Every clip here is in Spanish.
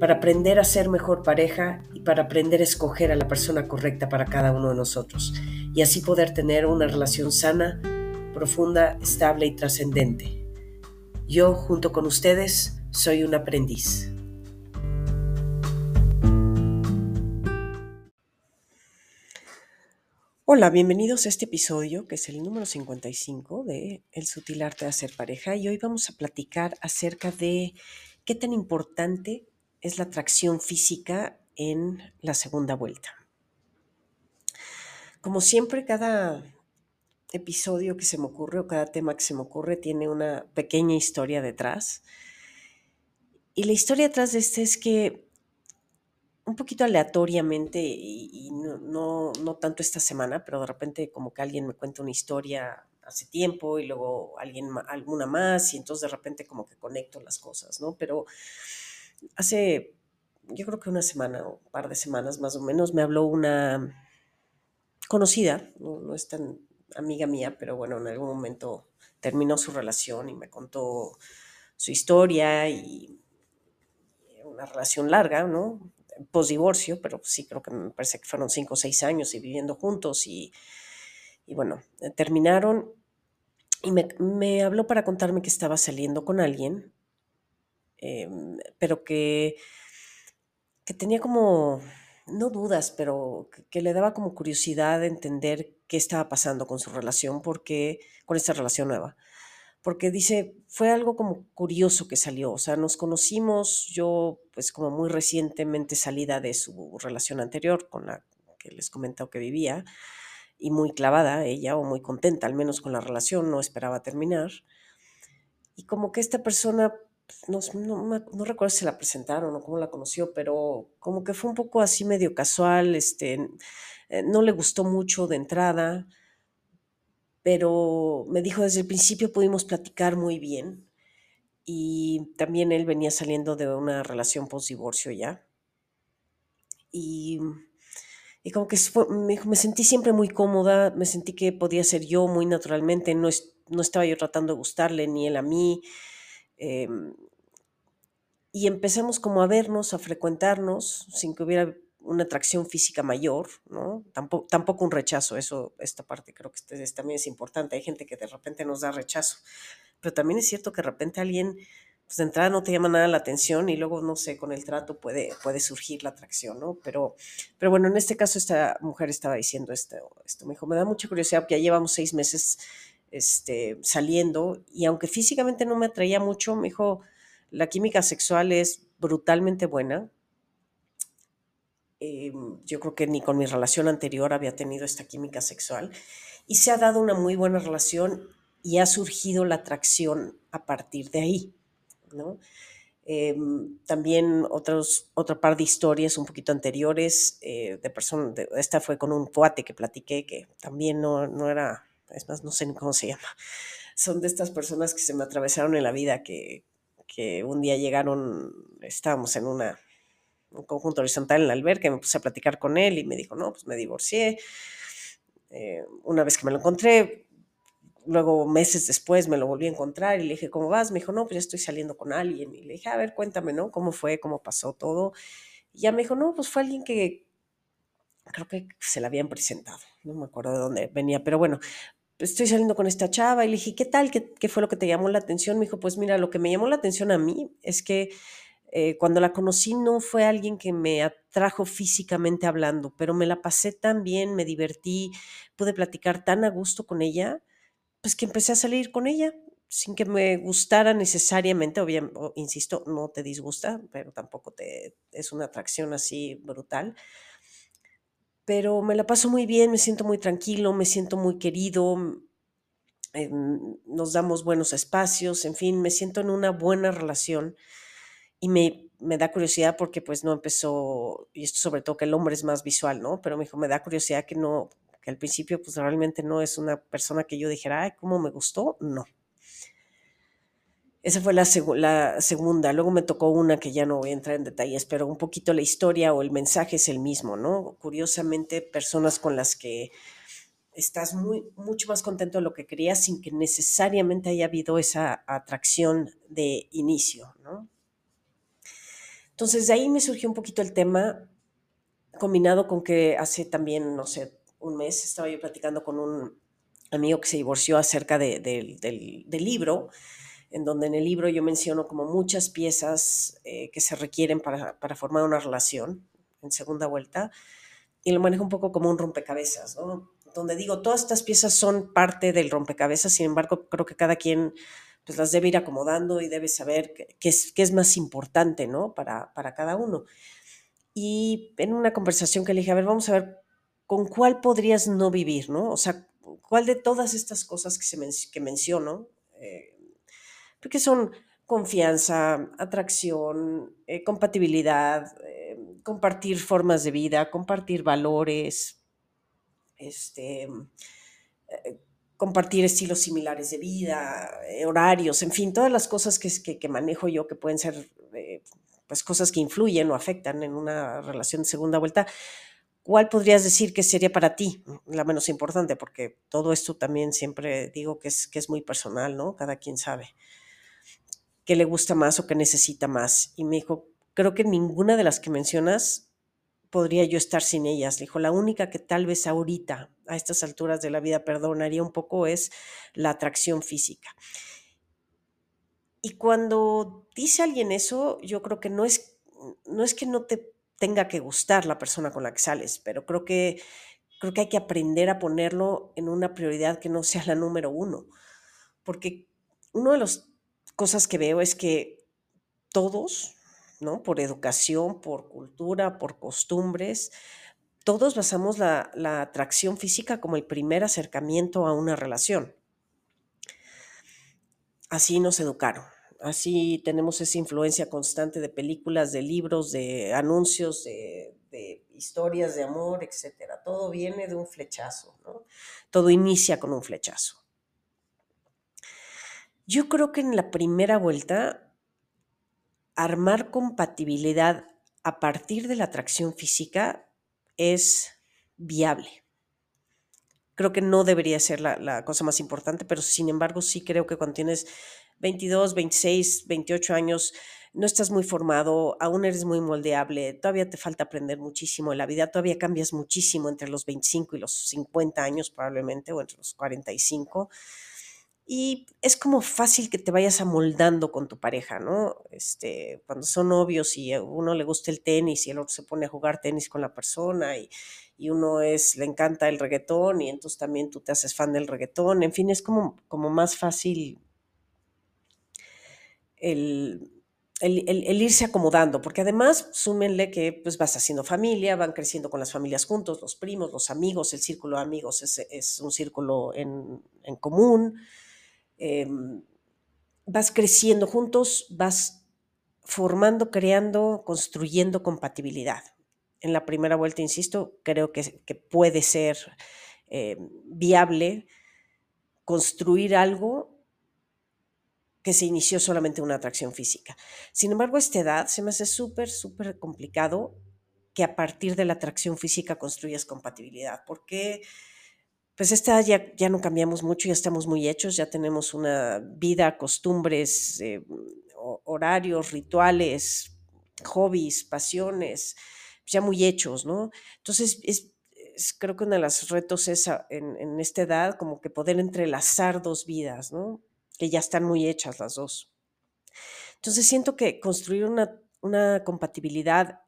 para aprender a ser mejor pareja y para aprender a escoger a la persona correcta para cada uno de nosotros y así poder tener una relación sana, profunda, estable y trascendente. Yo, junto con ustedes, soy un aprendiz. Hola, bienvenidos a este episodio que es el número 55 de El sutil arte de hacer pareja y hoy vamos a platicar acerca de qué tan importante es la atracción física en la segunda vuelta. Como siempre, cada episodio que se me ocurre o cada tema que se me ocurre tiene una pequeña historia detrás. Y la historia detrás de este es que un poquito aleatoriamente y, no, no, tanto esta semana, pero de repente como que alguien me cuenta una historia hace tiempo y luego alguien alguna más y entonces de repente como que conecto las cosas, ¿no? Pero hace, yo creo que una semana o un par de semanas más o menos, me habló una conocida, no, es tan amiga mía, pero bueno, en algún momento terminó su relación y me contó su historia y una relación larga, ¿no? Post divorcio, pero sí creo que me parece que fueron cinco o seis años y viviendo juntos y, bueno, terminaron y me, me, habló para contarme que estaba saliendo con alguien Em, pero que, que tenía como, no dudas, pero que, le daba como curiosidad de entender qué estaba pasando con su relación, porque, con esta relación nueva. Porque dice, fue algo como curioso que salió, o sea, nos conocimos, yo pues como muy recientemente salida de su relación anterior con la que les comentado que vivía, y muy clavada ella, o muy contenta al menos con la relación, no esperaba terminar. Y como que esta persona no, no, recuerdo si la presentaron o cómo la conoció, pero como que fue un poco así medio casual, este, eh, no le gustó mucho de entrada, pero me dijo desde el principio pudimos platicar muy bien y también él venía saliendo de una relación post-divorcio ya. Y, y como que me, me, sentí siempre muy cómoda, me sentí que podía ser yo muy naturalmente, no, no estaba yo tratando de gustarle ni él a mí. Em, y empezamos como a vernos, a frecuentarnos, sin que hubiera una atracción física mayor, ¿no? Tampoco, tampoco un rechazo, eso, esta parte creo que este también es importante. Hay gente que de repente nos da rechazo, pero también es cierto que de repente alguien, pues de entrada no te llama nada la atención y luego, no sé, con el trato puede, puede surgir la atracción, ¿no? Pero, pero bueno, en este caso esta mujer estaba diciendo esto, esto, me dijo, me da mucha curiosidad ya llevamos seis meses este, saliendo y aunque físicamente no me atraía mucho, me dijo, la química sexual es brutalmente buena. Em, yo creo que ni con mi relación anterior había tenido esta química sexual y se ha dado una muy buena relación y ha surgido la atracción a partir de ahí. Em, también otros, otra par de historias un poquito anteriores eh, de personas, esta fue con un cuate que platiqué que también no, no era es más, no sé ni cómo se llama. Son de estas personas que se me atravesaron en la vida, que, que un día llegaron, estábamos en una, un conjunto horizontal en la alberca, me puse a platicar con él y me dijo, no, pues me divorcié. Eh, una vez que me lo encontré, luego meses después me lo volví a encontrar y le dije, ¿cómo vas? Me dijo, no, pues ya estoy saliendo con alguien. Y le dije, a ver, cuéntame, ¿no? ¿Cómo fue? ¿Cómo pasó todo? Y ya me dijo, no, pues fue alguien que creo que se la habían presentado, no me acuerdo de dónde venía, pero bueno, estoy saliendo con esta chava y le dije, ¿qué tal? ¿Qué, fue lo que te llamó la atención? Me dijo, pues mira, lo que me llamó la atención a mí es que eh, cuando la conocí no fue alguien que me atrajo físicamente hablando, pero me la pasé tan bien, me divertí, pude platicar tan a gusto con ella, pues que empecé a salir con ella sin que me gustara necesariamente, obviamente, insisto, no te disgusta, pero tampoco te es una atracción así brutal pero me la paso muy bien, me siento muy tranquilo, me siento muy querido, mm, em, nos damos buenos espacios, en fin, me siento en una buena relación y me, me da curiosidad porque pues no empezó, y esto sobre todo que el hombre es más visual, ¿no? Pero me dijo, me da curiosidad que no, que al principio pues realmente no es una persona que yo dijera, ay, ¿cómo me gustó? No. Esa fue la, segunda. Luego me tocó una que ya no voy a entrar en detalles, pero un poquito la historia o el mensaje es el mismo, ¿no? Curiosamente, personas con las que estás muy, mucho más contento de lo que querías sin que necesariamente haya habido esa atracción de inicio, ¿no? Entonces, de ahí me surgió un poquito el tema, combinado con que hace también, no sé, un mes estaba yo platicando con un amigo que se divorció acerca del, del libro en donde en el libro yo menciono como muchas piezas eh, que se requieren para, para, formar una relación en segunda vuelta, y lo manejo un poco como un rompecabezas, ¿no? Donde digo, todas estas piezas son parte del rompecabezas, sin embargo, creo que cada quien pues las debe ir acomodando y debe saber qué, es, qué es, más importante, ¿no? Para, para cada uno. Y en una conversación que le dije, a ver, vamos a ver, ¿con cuál podrías no vivir, ¿no? O sea, ¿cuál de todas estas cosas que, se que menciono, eh, porque son confianza, atracción, eh, compatibilidad, eh, compartir formas de vida, compartir valores, este, eh, compartir estilos similares de vida, horarios, en fin, todas las cosas que, que, que manejo yo que pueden ser pues cosas que influyen o afectan en una relación de segunda vuelta. ¿Cuál podrías decir que sería para ti la menos importante? Porque todo esto también siempre digo que es, que es muy personal, ¿no? Cada quien sabe qué le gusta más o qué necesita más. Y me dijo, creo que ninguna de las que mencionas podría yo estar sin ellas. Le dijo, la única que tal vez ahorita, a estas alturas de la vida, perdonaría un poco es la atracción física. Y cuando dice alguien eso, yo creo que no es, no es que no te tenga que gustar la persona con la que sales, pero creo que, creo que hay que aprender a ponerlo en una prioridad que no sea la número uno. Porque uno de los cosas que veo es que todos, ¿no? Por educación, por cultura, por costumbres, todos basamos la, atracción física como el primer acercamiento a una relación. Así nos educaron. Así tenemos esa influencia constante de películas, de libros, de anuncios, de, de, historias de amor, etc. Todo viene de un flechazo, ¿no? Todo inicia con un flechazo. Yo creo que en la primera vuelta, armar compatibilidad a partir de la atracción física es viable. Creo que no debería ser la, cosa más importante, pero sin embargo sí creo que cuando tienes 22, 26, 28 años, no estás muy formado, aún eres muy moldeable, todavía te falta aprender muchísimo en la vida, todavía cambias muchísimo entre los 25 y los 50 años probablemente, o entre los 45 y es como fácil que te vayas amoldando con tu pareja, ¿no? Este, cuando son novios y a uno le gusta el tenis y el otro se pone a jugar tenis con la persona y, y uno es, le encanta el reggaetón y entonces también tú te haces fan del reggaetón, en fin, es como, como más fácil el, el, el, irse acomodando, porque además súmenle que pues vas haciendo familia, van creciendo con las familias juntos, los primos, los amigos, el círculo de amigos es, es un círculo en, en común, Em, vas creciendo juntos, vas formando, creando, construyendo compatibilidad. En la primera vuelta, insisto, creo que, puede ser eh, viable construir algo que se inició solamente una atracción física. Sin embargo, a esta edad se me hace súper, súper complicado que a partir de la atracción física construyas compatibilidad, porque pues esta ya, ya no cambiamos mucho, ya estamos muy hechos, ya tenemos una vida, costumbres, eh, horarios, rituales, hobbies, pasiones, ya muy hechos, ¿no? Entonces, es, creo que uno de los retos es en, en, esta edad como que poder entrelazar dos vidas, ¿no? Que ya están muy hechas las dos. Entonces, siento que construir una, una compatibilidad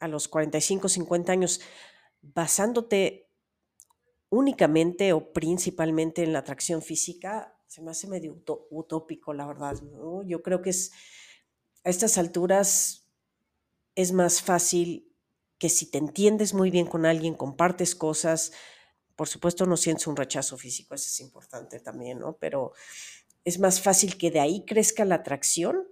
a los 45, 50 años basándote únicamente o principalmente en la atracción física, se me hace medio utópico, la verdad. Yo creo que es, a estas alturas es más fácil que si te entiendes muy bien con alguien, compartes cosas, por supuesto no sientes un rechazo físico, eso es importante también, ¿no? Pero es más fácil que de ahí crezca la atracción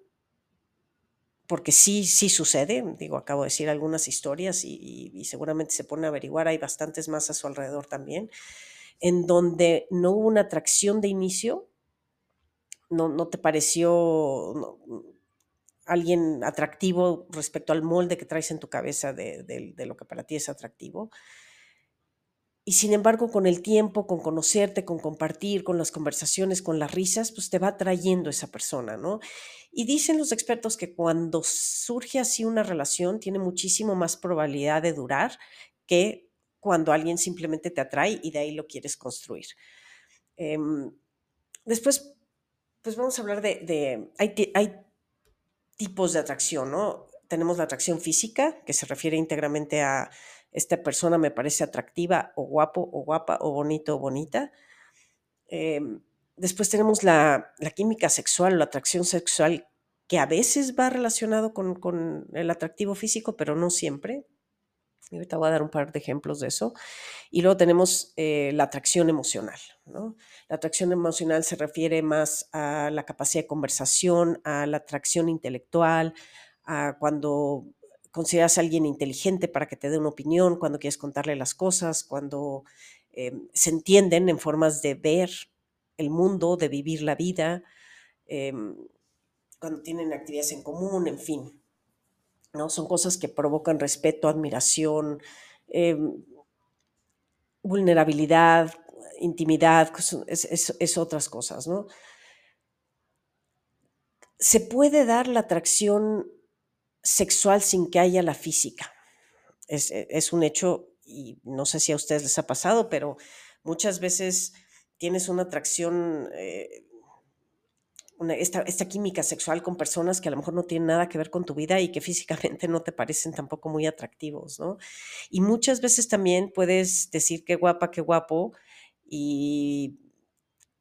porque sí, sí sucede, digo, acabo de decir algunas historias y, seguramente se pone a averiguar, hay bastantes más a su alrededor también, en donde no hubo una atracción de inicio, no, no te pareció alguien atractivo respecto al molde que traes en tu cabeza de, de lo que para ti es atractivo, y sin embargo, con el tiempo, con conocerte, con compartir, con las conversaciones, con las risas, pues te va trayendo esa persona, ¿no? Y dicen los expertos que cuando surge así una relación, tiene muchísimo más probabilidad de durar que cuando alguien simplemente te atrae y de ahí lo quieres construir. Em, después, pues vamos a hablar de, hay, hay tipos de atracción, ¿no? Tenemos la atracción física, que se refiere íntegramente a esta persona me parece atractiva o guapo o guapa o bonito o bonita. Em, después tenemos la, química sexual la atracción sexual que a veces va relacionado con, el atractivo físico, pero no siempre. Y ahorita voy a dar un par de ejemplos de eso. Y luego tenemos eh, la atracción emocional. La atracción emocional se refiere más a la capacidad de conversación, a la atracción intelectual, a cuando consideras a alguien inteligente para que te dé una opinión, cuando quieres contarle las cosas, cuando em, se entienden en formas de ver el mundo, de vivir la vida, em, cuando tienen actividades en común, en fin. ¿no? Son cosas que provocan respeto, admiración, em, vulnerabilidad, intimidad, es, es, otras cosas, ¿no? Se puede dar la atracción sexual sin que haya la física. Eh, es, un hecho, y no sé si a ustedes les ha pasado, pero muchas veces tienes una atracción, eh, esta, química sexual con personas que a lo mejor no tienen nada que ver con tu vida y que físicamente no te parecen tampoco muy atractivos, ¿no? Y muchas veces también puedes decir qué guapa, qué guapo, y,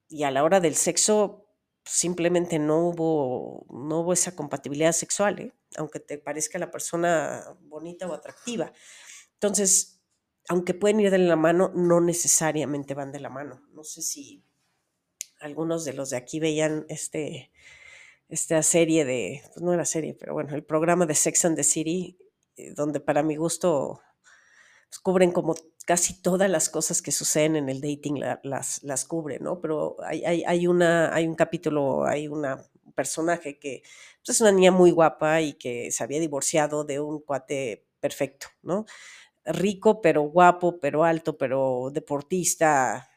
y a la hora del sexo simplemente no hubo, no hubo esa compatibilidad sexual, ¿eh? Aunque te parezca la persona bonita o atractiva. Entonces, aunque pueden ir de la mano, no necesariamente van de la mano. No sé si algunos de los de aquí veían este, esta serie de, pues no era serie, pero bueno, el programa de Sex and the City, eh, donde para mi gusto cubren como casi todas las cosas que suceden en el dating las, las cubren, ¿no? Pero hay, hay, una, hay un capítulo, hay un personaje que pues, es una niña muy guapa y que se había divorciado de un cuate perfecto, ¿no? Rico, pero guapo, pero alto, pero deportista.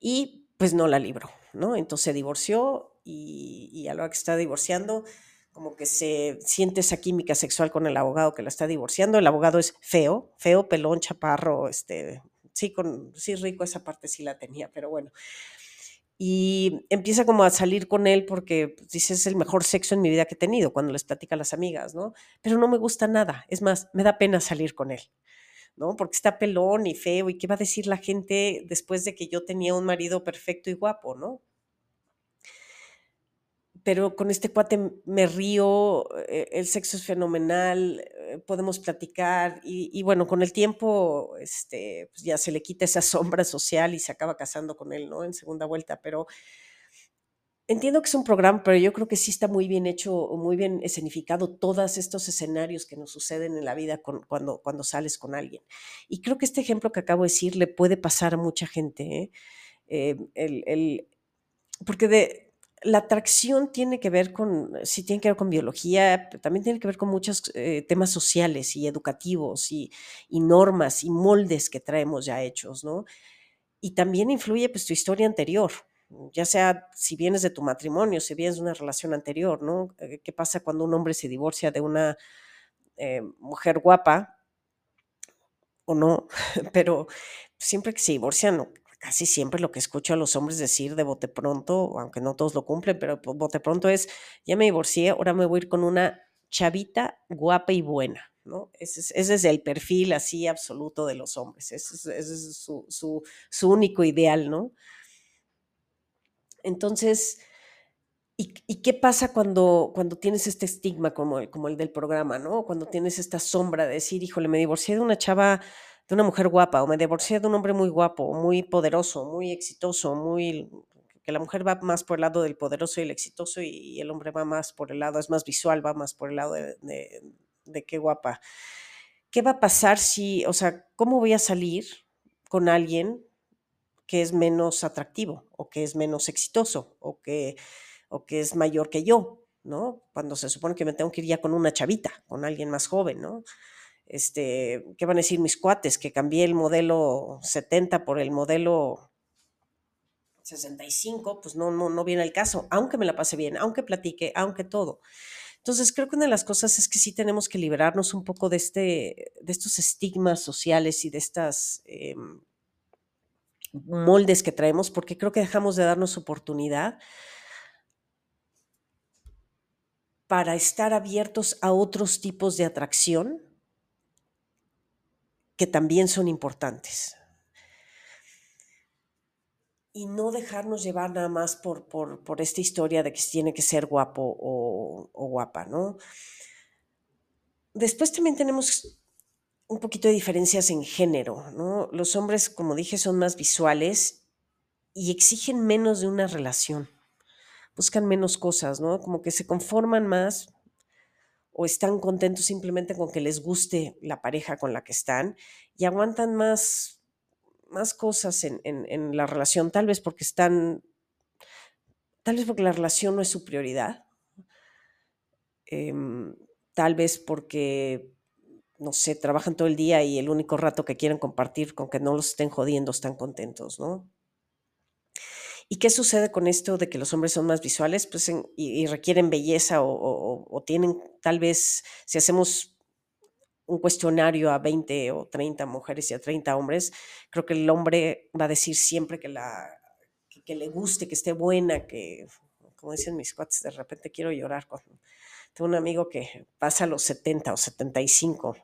Y pues no la libró, ¿no? Entonces se divorció y, y a lo que está divorciando, como que se siente esa química sexual con el abogado que la está divorciando. El abogado es feo, feo, pelón, chaparro, este, sí, con, sí rico, esa parte sí la tenía, pero bueno. Y empieza como a salir con él porque pues, dice, es el mejor sexo en mi vida que he tenido, cuando les platica a las amigas, ¿no? Pero no me gusta nada, es más, me da pena salir con él. ¿no? Porque está pelón y feo, ¿y qué va a decir la gente después de que yo tenía un marido perfecto y guapo, ¿no? Pero con este cuate me río, eh, el sexo es fenomenal, eh, podemos platicar y, bueno, con el tiempo este, pues ya se le quita esa sombra social y se acaba casando con él, ¿no? En segunda vuelta, pero entiendo que es un programa, pero yo creo que sí está muy bien hecho, muy bien escenificado todos estos escenarios que nos suceden en la vida cuando, cuando sales con alguien. Y creo que este ejemplo que acabo de decir le puede pasar a mucha gente, ¿eh? el, porque de la atracción tiene que ver con, sí tiene que ver con biología, también tiene que ver con muchos eh, temas sociales y educativos y, normas y moldes que traemos ya hechos, ¿no? Y también influye pues tu historia anterior, ya sea si vienes de tu matrimonio, si vienes de una relación anterior, ¿no? Eh, ¿Qué pasa cuando un hombre se divorcia de una eh, mujer guapa o no? Pero siempre que se divorcian, casi siempre lo que escucho a los hombres decir de bote pronto, aunque no todos lo cumplen, pero bote pronto es, ya me divorcié, ahora me voy a ir con una chavita guapa y buena, ¿no? Ese es, el perfil así absoluto de los hombres, ese es, su, único ideal, ¿no? Entonces, ¿y, qué pasa cuando, cuando tienes este estigma como el, como el del programa, ¿no? Cuando tienes esta sombra de decir, híjole, me divorcié de una chava de una mujer guapa o me divorcié de un hombre muy guapo, muy poderoso, muy exitoso, muy porque la mujer va más por el lado del poderoso y el exitoso y, el hombre va más por el lado, es más visual, va más por el lado de, de qué guapa. ¿Qué va a pasar si, o sea, cómo voy a salir con alguien que es menos atractivo o que es menos exitoso o que, o que es mayor que yo, ¿no? Cuando se supone que me tengo que ir ya con una chavita, con alguien más joven, ¿no? Este, ¿qué van a decir mis cuates? Que cambié el modelo 70 por el modelo 65, pues no, no, no viene el caso, aunque me la pase bien, aunque platique, aunque todo. Entonces, creo que una de las cosas es que sí tenemos que liberarnos un poco de, este, de estos estigmas sociales y de estas em, moldes que traemos, porque creo que dejamos de darnos oportunidad para estar abiertos a otros tipos de atracción que también son importantes y no dejarnos llevar nada más por, por, esta historia de que tiene que ser guapo o, guapa, ¿no? Después también tenemos un poquito de diferencias en género, ¿no? Los hombres, como dije, son más visuales y exigen menos de una relación, buscan menos cosas, ¿no? Como que se conforman más o están contentos simplemente con que les guste la pareja con la que están y aguantan más más cosas en, la relación, tal vez porque están, tal vez porque la relación no es su prioridad, em, tal vez porque, no sé, trabajan todo el día y el único rato que quieren compartir con que no los estén jodiendo están contentos, ¿no? ¿Y qué sucede con esto de que los hombres son más visuales? Pues y, requieren belleza o, tienen, tal vez, si hacemos un cuestionario a 20 o 30 mujeres y a 30 hombres, creo que el hombre va a decir siempre que, la, que, le guste, que esté buena, que, como dicen mis cuates, de repente quiero llorar. tengo un amigo que pasa a los 70 o 75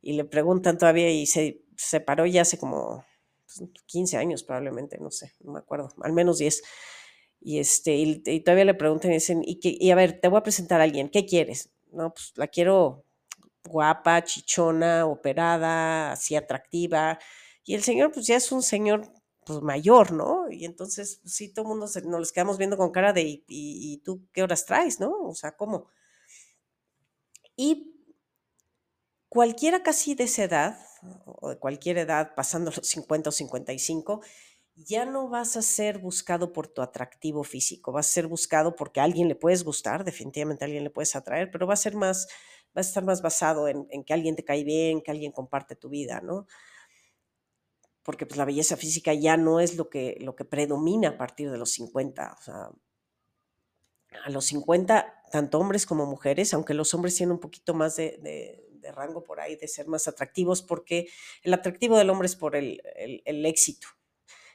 y le preguntan todavía y se separó ya hace como 15 pues, años probablemente, no sé, no me acuerdo, al menos 10. Y, este, y, todavía le preguntan y dicen, y, y a ver, te voy a presentar a alguien, ¿qué quieres? No, pues la quiero guapa, chichona, operada, así atractiva. Y el señor, pues ya es un señor pues mayor, ¿no? Y entonces, pues, sí, todo el mundo nos les quedamos viendo con cara de, ¿y, tú qué horas traes, no? O sea, ¿cómo? Y cualquiera casi de esa edad, o de cualquier edad, pasando los 50 o 55, ya no vas a ser buscado por tu atractivo físico, vas a ser buscado porque a alguien le puedes gustar, definitivamente a alguien le puedes atraer, pero va a ser más va a estar más basado en, que alguien te cae bien, que alguien comparte tu vida, ¿no? Porque pues la belleza física ya no es lo que, lo que predomina a partir de los 50. O sea, a los 50, tanto hombres como mujeres, aunque los hombres tienen un poquito más de, rango por ahí, de ser más atractivos, porque el atractivo del hombre es por el, el éxito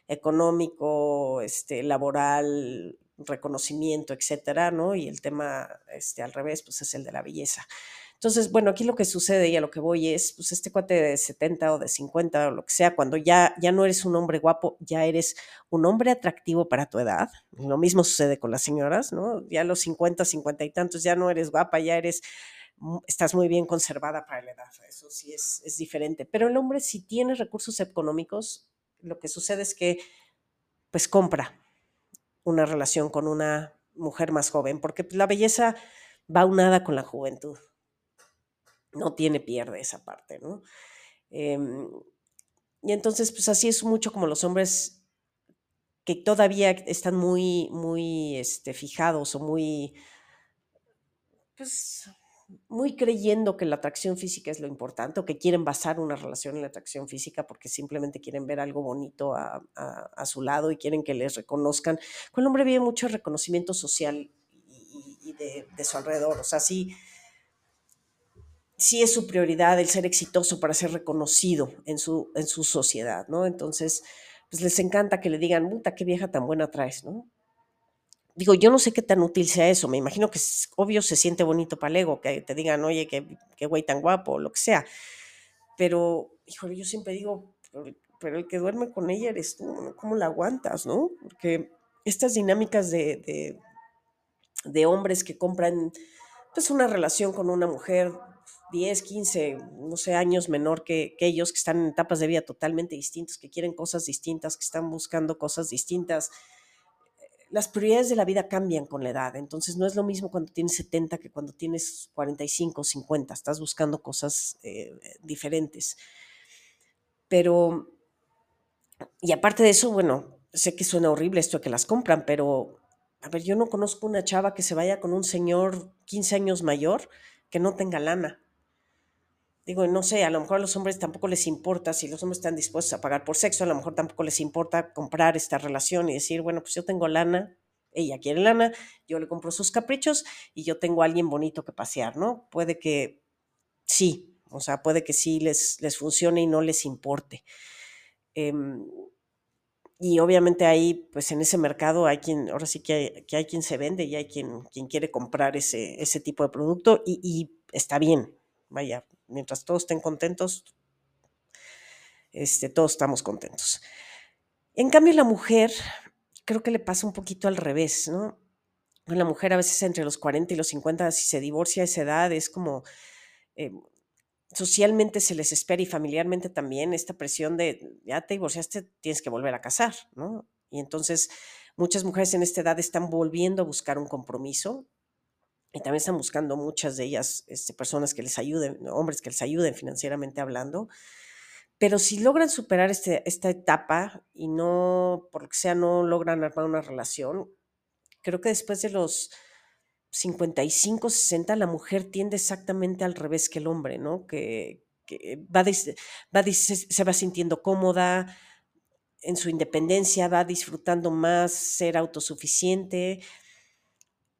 económico, este, laboral, reconocimiento, etcétera, ¿no? Y el tema este, al revés, pues es el de la belleza. Entonces, bueno, aquí lo que sucede y a lo que voy es, pues este cuate de 70 o de 50 o lo que sea, cuando ya, ya no eres un hombre guapo, ya eres un hombre atractivo para tu edad. Lo mismo sucede con las señoras, ¿no? Ya los 50, 50 y tantos ya no eres guapa, ya eres, estás muy bien conservada para la edad. Eso sí es, es diferente. Pero el hombre, si tiene recursos económicos, lo que sucede es que, pues compra una relación con una mujer más joven, porque la belleza va unada con la juventud no tiene pierde esa parte, ¿no? Em, y entonces, pues así es mucho como los hombres que todavía están muy, muy este, fijados o muy, pues, muy creyendo que la atracción física es lo importante o que quieren basar una relación en la atracción física porque simplemente quieren ver algo bonito a, su lado y quieren que les reconozcan. Con el hombre vive mucho reconocimiento social y, de, de, su alrededor. O sea, sí, sí es su prioridad el ser exitoso para ser reconocido en su, en su sociedad, ¿no? Entonces, pues les encanta que le digan, puta, qué vieja tan buena traes, ¿no? Digo, yo no sé qué tan útil sea eso, me imagino que es, obvio se siente bonito para el que te digan, oye, qué, qué güey tan guapo, o lo que sea, pero, híjole, yo siempre digo, pero, el que duerme con ella eres tú, ¿cómo la aguantas, no? Porque estas dinámicas de, de, de hombres que compran, pues, una relación con una mujer 10, 15, no sé, años menor que, ellos, que están en etapas de vida totalmente distintas, que quieren cosas distintas, que están buscando cosas distintas. Las prioridades de la vida cambian con la edad, entonces no es lo mismo cuando tienes 70 que cuando tienes 45 o 50, estás buscando cosas eh, diferentes. Pero, y aparte de eso, bueno, sé que suena horrible esto de que las compran, pero, a ver, yo no conozco una chava que se vaya con un señor 15 años mayor que no tenga lana. Digo, no sé, a lo mejor a los hombres tampoco les importa, si los hombres están dispuestos a pagar por sexo, a lo mejor tampoco les importa comprar esta relación y decir, bueno, pues yo tengo lana, ella quiere lana, yo le compro sus caprichos y yo tengo a alguien bonito que pasear, ¿no? Puede que sí, o sea, puede que sí les, les funcione y no les importe. Em, y obviamente ahí, pues en ese mercado hay quien, ahora sí que hay, que hay quien se vende y hay quien, quien quiere comprar ese, ese tipo de producto y, y está bien, vaya, mientras todos estén contentos, este, todos estamos contentos. En cambio, la mujer, creo que le pasa un poquito al revés, ¿no? La mujer a veces entre los 40 y los 50, si se divorcia a esa edad, es como eh, socialmente se les espera y familiarmente también esta presión de ya te divorciaste, tienes que volver a casar, ¿no? Y entonces muchas mujeres en esta edad están volviendo a buscar un compromiso y también están buscando muchas de ellas este, personas que les ayuden, hombres que les ayuden financieramente hablando. Pero si logran superar este, esta etapa y no, por lo que sea, no logran armar una relación, creo que después de los 55, 60, la mujer tiende exactamente al revés que el hombre, ¿no? Que, va, va se va sintiendo cómoda en su independencia, va disfrutando más ser autosuficiente,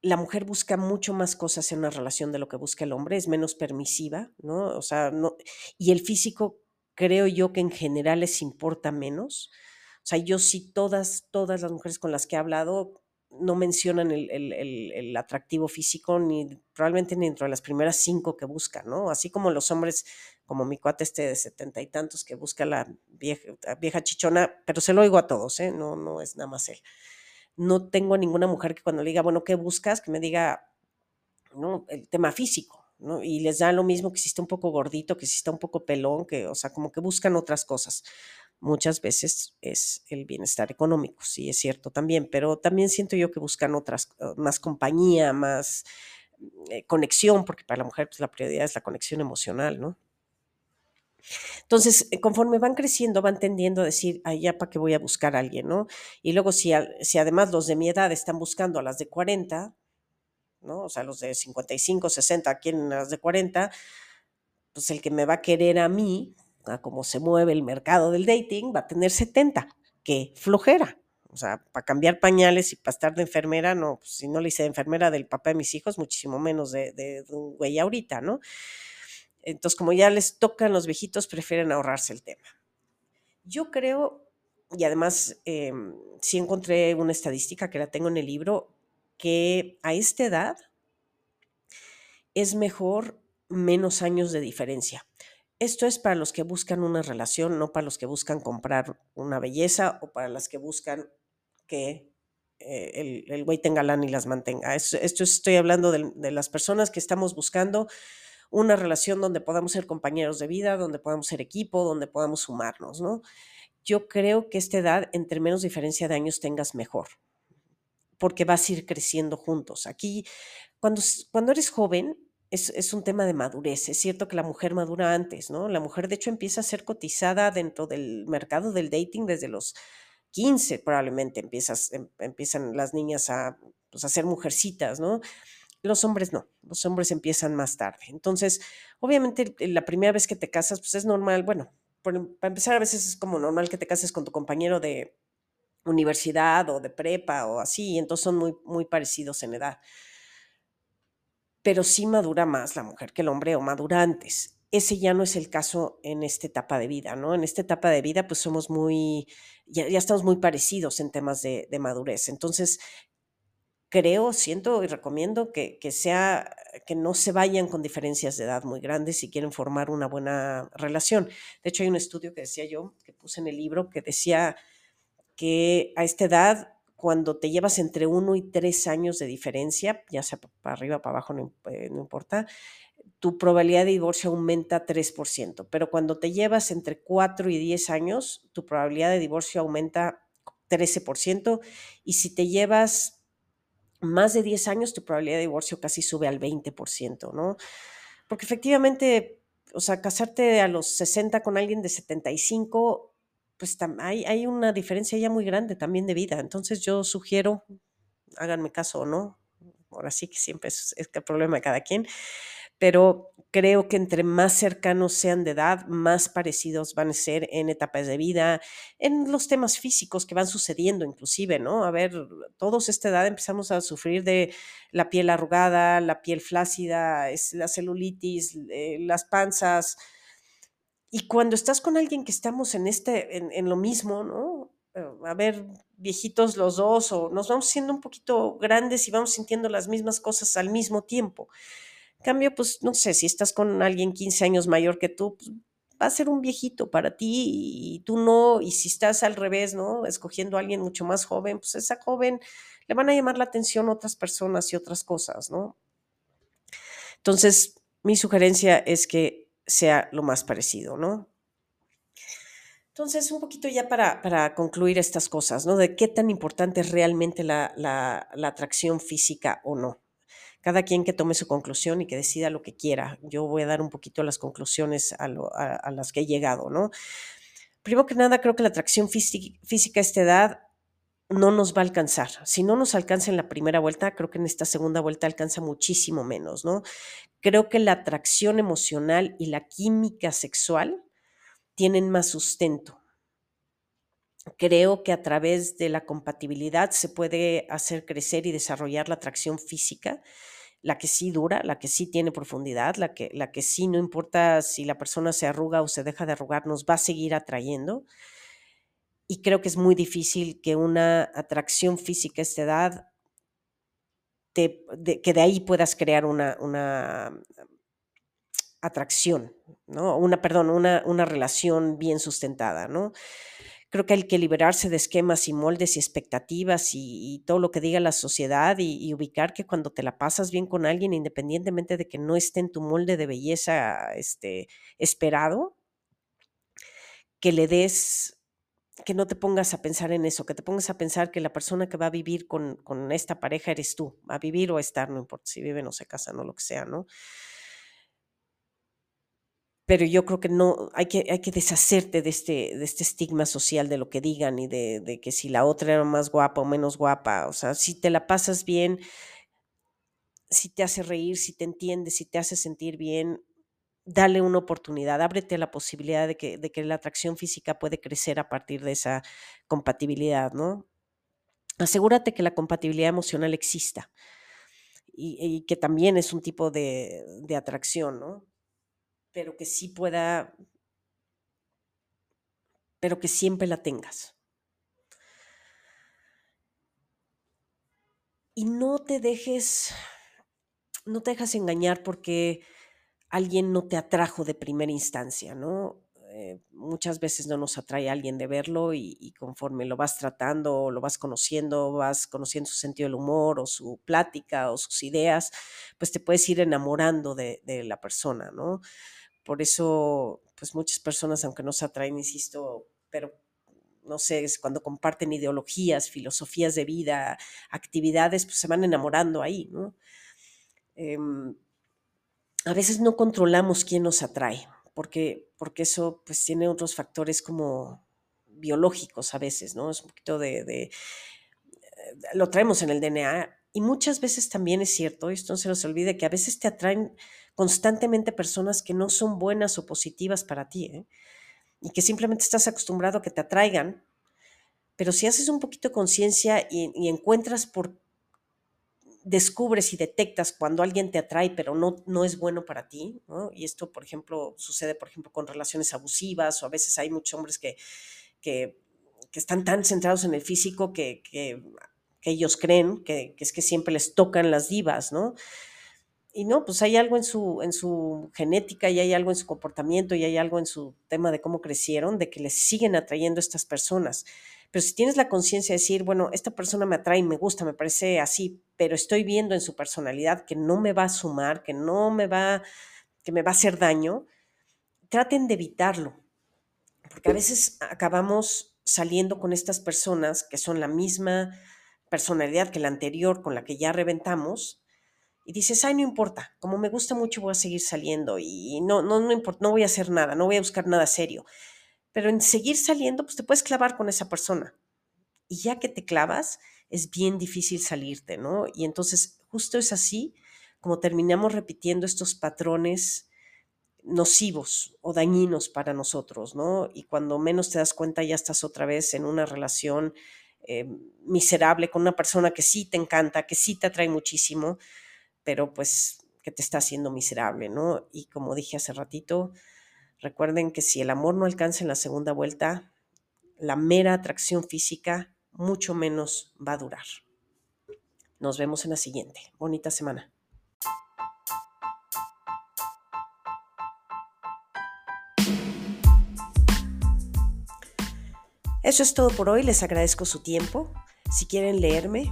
la mujer busca mucho más cosas en una relación de lo que busca el hombre, es menos permisiva, ¿no? O sea, no, y el físico creo yo que en general les importa menos. O sea, yo sí todas, todas las mujeres con las que he hablado no mencionan el, atractivo físico ni probablemente ni dentro de las primeras cinco que buscan, ¿no? Así como los hombres, como mi cuate este de setenta y tantos que busca la vieja, vieja chichona, pero se lo oigo a todos, ¿eh? No, no es nada más él no tengo ninguna mujer que cuando le diga, bueno, ¿qué buscas? Que me diga, ¿no? El tema físico, ¿no? Y les da lo mismo que si está un poco gordito, que si está un poco pelón, que, o sea, como que buscan otras cosas. Muchas veces es el bienestar económico, sí, es cierto también, pero también siento yo que buscan otras, más compañía, más eh, conexión, porque para la mujer pues, la prioridad es la conexión emocional, ¿no? Entonces, eh, conforme van creciendo, van tendiendo a decir, ay, ya para qué voy a buscar a alguien, ¿no? Y luego, si, si además los de mi edad están buscando a las de 40, ¿no? O sea, los de 55, 60 quieren a las de 40, pues el que me va a querer a mí, a cómo se mueve el mercado del dating, va a tener 70. ¡Qué flojera! O sea, para cambiar pañales y para estar de enfermera, no, pues si no le hice de enfermera del papá de mis hijos, muchísimo menos de, de un güey ahorita, ¿no? Entonces, como ya les tocan los viejitos, prefieren ahorrarse el tema. Yo creo, y además eh, sí encontré una estadística que la tengo en el libro, que a esta edad es mejor menos años de diferencia. Esto es para los que buscan una relación, no para los que buscan comprar una belleza o para las que buscan que eh, el, güey tenga lana y las mantenga. Esto, estoy hablando de, las personas que estamos buscando una relación donde podamos ser compañeros de vida, donde podamos ser equipo, donde podamos sumarnos, ¿no? Yo creo que esta edad, entre menos diferencia de años tengas mejor, porque vas a ir creciendo juntos. Aquí, cuando, cuando eres joven, es, es, un tema de madurez. Es cierto que la mujer madura antes, ¿no? La mujer, de hecho, empieza a ser cotizada dentro del mercado del dating desde los 15, probablemente empiezas, em, empiezan las niñas a, pues, a ser mujercitas, ¿no? Los hombres no, los hombres empiezan más tarde. Entonces, obviamente, la primera vez que te casas, pues es normal, bueno, para empezar, a veces es como normal que te cases con tu compañero de universidad o de prepa o así, y entonces son muy, muy parecidos en edad. Pero sí madura más la mujer que el hombre o madura antes. Ese ya no es el caso en esta etapa de vida, ¿no? En esta etapa de vida, pues somos muy, ya, estamos muy parecidos en temas de, de madurez. Entonces, creo, siento y recomiendo que, sea, que no se vayan con diferencias de edad muy grandes si quieren formar una buena relación. De hecho, hay un estudio que decía yo, que puse en el libro, que decía que a esta edad, cuando te llevas entre uno y tres años de diferencia, ya sea para arriba, para abajo, no, eh, no importa, tu probabilidad de divorcio aumenta 3%, pero cuando te llevas entre 4 y 10 años, tu probabilidad de divorcio aumenta 13%, y si te llevas más de 10 años, tu probabilidad de divorcio casi sube al 20%, ¿no? Porque efectivamente, o sea, casarte a los 60 con alguien de 75, pues hay, hay una diferencia ya muy grande también de vida. Entonces yo sugiero, háganme caso o no, ahora sí que siempre es, es el problema de cada quien, pero creo que entre más cercanos sean de edad, más parecidos van a ser en etapas de vida, en los temas físicos que van sucediendo inclusive, ¿no? A ver, todos esta edad empezamos a sufrir de la piel arrugada, la piel flácida, la celulitis, eh, las panzas. Y cuando estás con alguien que estamos en, este, en, en lo mismo, ¿no? Eh, a ver, viejitos los dos, o nos vamos siendo un poquito grandes y vamos sintiendo las mismas cosas al mismo tiempo cambio, pues no sé, si estás con alguien 15 años mayor que tú, pues, va a ser un viejito para ti y tú no, y si estás al revés, ¿no? Escogiendo a alguien mucho más joven, pues esa joven le van a llamar la atención otras personas y otras cosas, ¿no? Entonces, mi sugerencia es que sea lo más parecido, ¿no? Entonces, un poquito ya para, para concluir estas cosas, ¿no? De qué tan importante es realmente la, la, la atracción física o no cada quien que tome su conclusión y que decida lo que quiera. Yo voy a dar un poquito las conclusiones a, las que he llegado, ¿no? Primero que nada, creo que la atracción física a esta edad no nos va a alcanzar. Si no nos alcanza en la primera vuelta, creo que en esta segunda vuelta alcanza muchísimo menos, ¿no? Creo que la atracción emocional y la química sexual tienen más sustento. Creo que a través de la compatibilidad se puede hacer crecer y desarrollar la atracción física la que sí dura, la que sí tiene profundidad, la que, la que sí no importa si la persona se arruga o se deja de arrugar, nos va a seguir atrayendo. Y creo que es muy difícil que una atracción física a esta edad, te, que de ahí puedas crear una, una atracción, ¿no? Una, perdón, una, una relación bien sustentada, ¿no? Creo que hay que liberarse de esquemas y moldes y expectativas y, todo lo que diga la sociedad y, ubicar que cuando te la pasas bien con alguien, independientemente de que no esté en tu molde de belleza este, esperado, que le des, que no te pongas a pensar en eso, que te pongas a pensar que la persona que va a vivir con, con esta pareja eres tú, a vivir o a estar, no importa si viven o se casan o lo que sea, ¿no? Pero yo creo que no, hay que, hay que deshacerte de este, de este estigma social de lo que digan y de, que si la otra era más guapa o menos guapa, o sea, si te la pasas bien, si te hace reír, si te entiende, si te hace sentir bien, dale una oportunidad, ábrete la posibilidad de que, de que la atracción física puede crecer a partir de esa compatibilidad, ¿no? Asegúrate que la compatibilidad emocional exista y, y que también es un tipo de, de atracción, ¿no? Pero que sí pueda, pero que siempre la tengas. Y no te dejes, no te dejas engañar porque alguien no te atrajo de primera instancia, ¿no? Eh, muchas veces no nos atrae alguien de verlo y, conforme lo vas tratando lo vas conociendo, vas conociendo su sentido del humor o su plática o sus ideas, pues te puedes ir enamorando de, de la persona, ¿no? Por eso, pues muchas personas, aunque no se atraen, insisto, pero no sé, es cuando comparten ideologías, filosofías de vida, actividades, pues se van enamorando ahí, ¿no? Em, a veces no controlamos quién nos atrae, porque, porque eso pues tiene otros factores como biológicos a veces, ¿no? Es un poquito de, eh, lo traemos en el DNA y muchas veces también es cierto, esto no se nos olvide, que a veces te atraen constantemente personas que no son buenas o positivas para ti, ¿eh? y que simplemente estás acostumbrado a que te atraigan, pero si haces un poquito de conciencia y, encuentras por, descubres y detectas cuando alguien te atrae, pero no, no es bueno para ti, y esto, por ejemplo, sucede, por ejemplo, con relaciones abusivas, o a veces hay muchos hombres que, que, están tan centrados en el físico que, que, ellos creen que, es que siempre les tocan las divas, ¿no? y no, pues hay algo en su, en su genética y hay algo en su comportamiento y hay algo en su tema de cómo crecieron, de que les siguen atrayendo estas personas. Pero si tienes la conciencia de decir, bueno, esta persona me atrae, me gusta, me parece así, pero estoy viendo en su personalidad que no me va a sumar, que no me va, que me va a hacer daño, traten de evitarlo. Porque a veces acabamos saliendo con estas personas que son la misma personalidad que la anterior con la que ya reventamos, y dices, ay, no importa, como me gusta mucho voy a seguir saliendo y no, no, no importa, no voy a hacer nada, no voy a buscar nada serio. Pero en seguir saliendo, pues te puedes clavar con esa persona. Y ya que te clavas, es bien difícil salirte, ¿no? Y entonces justo es así como terminamos repitiendo estos patrones nocivos o dañinos para nosotros, ¿no? Y cuando menos te das cuenta ya estás otra vez en una relación eh, miserable con una persona que sí te encanta, que sí te atrae muchísimo, pero pues que te está haciendo miserable, ¿no? Y como dije hace ratito, recuerden que si el amor no alcanza en la segunda vuelta, la mera atracción física mucho menos va a durar. Nos vemos en la siguiente. Bonita semana. Eso es todo por hoy, les agradezco su tiempo. Si quieren leerme,